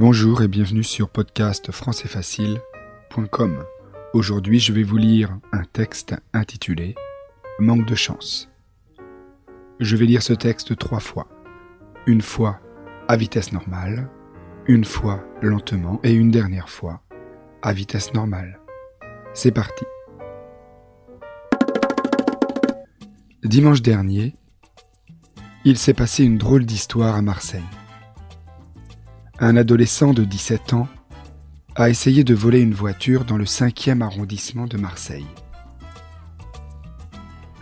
Bonjour et bienvenue sur podcastfrançaisfacile.com. Aujourd'hui, je vais vous lire un texte intitulé Manque de chance. Je vais lire ce texte trois fois. Une fois à vitesse normale, une fois lentement et une dernière fois à vitesse normale. C'est parti. Dimanche dernier, il s'est passé une drôle d'histoire à Marseille un adolescent de 17 ans a essayé de voler une voiture dans le 5e arrondissement de Marseille.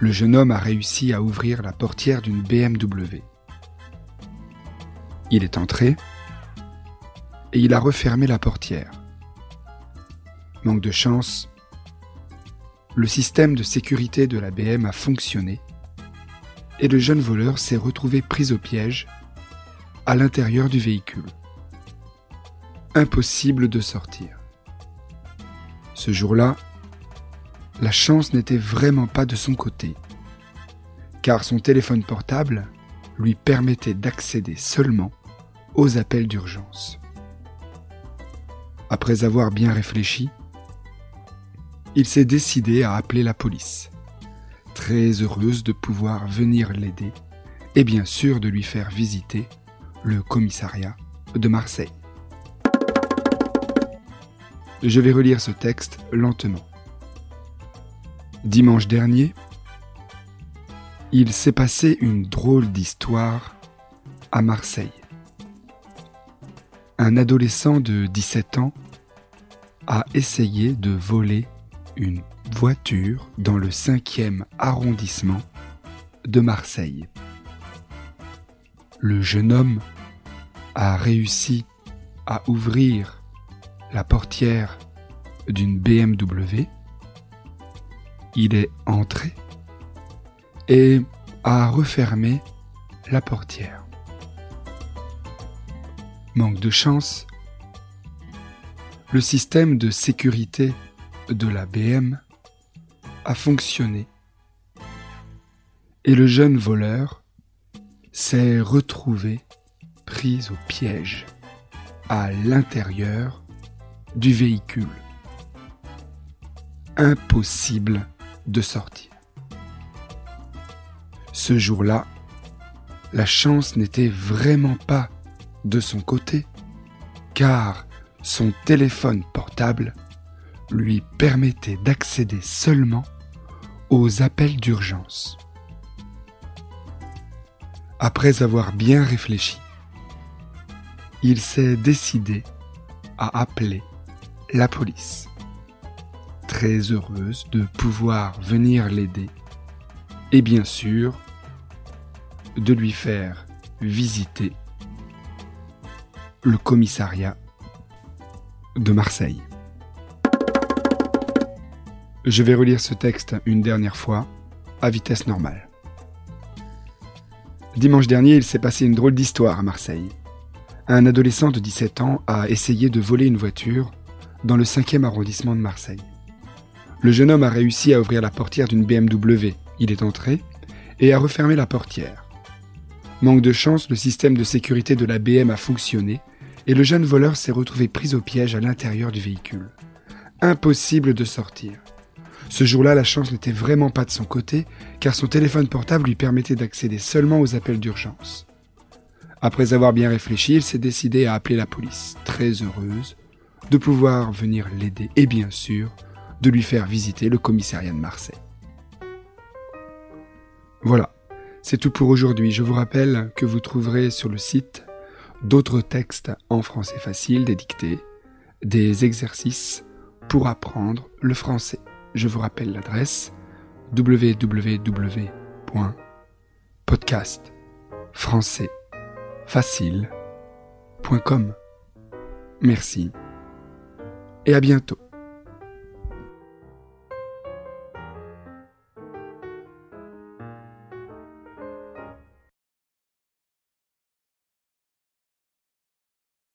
Le jeune homme a réussi à ouvrir la portière d'une BMW. Il est entré et il a refermé la portière. Manque de chance, le système de sécurité de la BM a fonctionné et le jeune voleur s'est retrouvé pris au piège à l'intérieur du véhicule impossible de sortir. Ce jour-là, la chance n'était vraiment pas de son côté, car son téléphone portable lui permettait d'accéder seulement aux appels d'urgence. Après avoir bien réfléchi, il s'est décidé à appeler la police, très heureuse de pouvoir venir l'aider et bien sûr de lui faire visiter le commissariat de Marseille. Je vais relire ce texte lentement. Dimanche dernier, il s'est passé une drôle d'histoire à Marseille. Un adolescent de 17 ans a essayé de voler une voiture dans le 5e arrondissement de Marseille. Le jeune homme a réussi à ouvrir la portière d'une BMW. Il est entré et a refermé la portière. Manque de chance, le système de sécurité de la BM a fonctionné et le jeune voleur s'est retrouvé pris au piège à l'intérieur du véhicule. Impossible de sortir. Ce jour-là, la chance n'était vraiment pas de son côté, car son téléphone portable lui permettait d'accéder seulement aux appels d'urgence. Après avoir bien réfléchi, il s'est décidé à appeler la police. Très heureuse de pouvoir venir l'aider et bien sûr de lui faire visiter le commissariat de Marseille. Je vais relire ce texte une dernière fois à vitesse normale. Dimanche dernier, il s'est passé une drôle d'histoire à Marseille. Un adolescent de 17 ans a essayé de voler une voiture dans le 5e arrondissement de Marseille. Le jeune homme a réussi à ouvrir la portière d'une BMW. Il est entré et a refermé la portière. Manque de chance, le système de sécurité de la BM a fonctionné et le jeune voleur s'est retrouvé pris au piège à l'intérieur du véhicule. Impossible de sortir. Ce jour-là, la chance n'était vraiment pas de son côté, car son téléphone portable lui permettait d'accéder seulement aux appels d'urgence. Après avoir bien réfléchi, il s'est décidé à appeler la police, très heureuse de pouvoir venir l'aider et bien sûr de lui faire visiter le commissariat de Marseille. Voilà, c'est tout pour aujourd'hui. Je vous rappelle que vous trouverez sur le site d'autres textes en français facile, des dictées, des exercices pour apprendre le français. Je vous rappelle l'adresse www.podcastfrançaisfacile.com. Merci et à bientôt.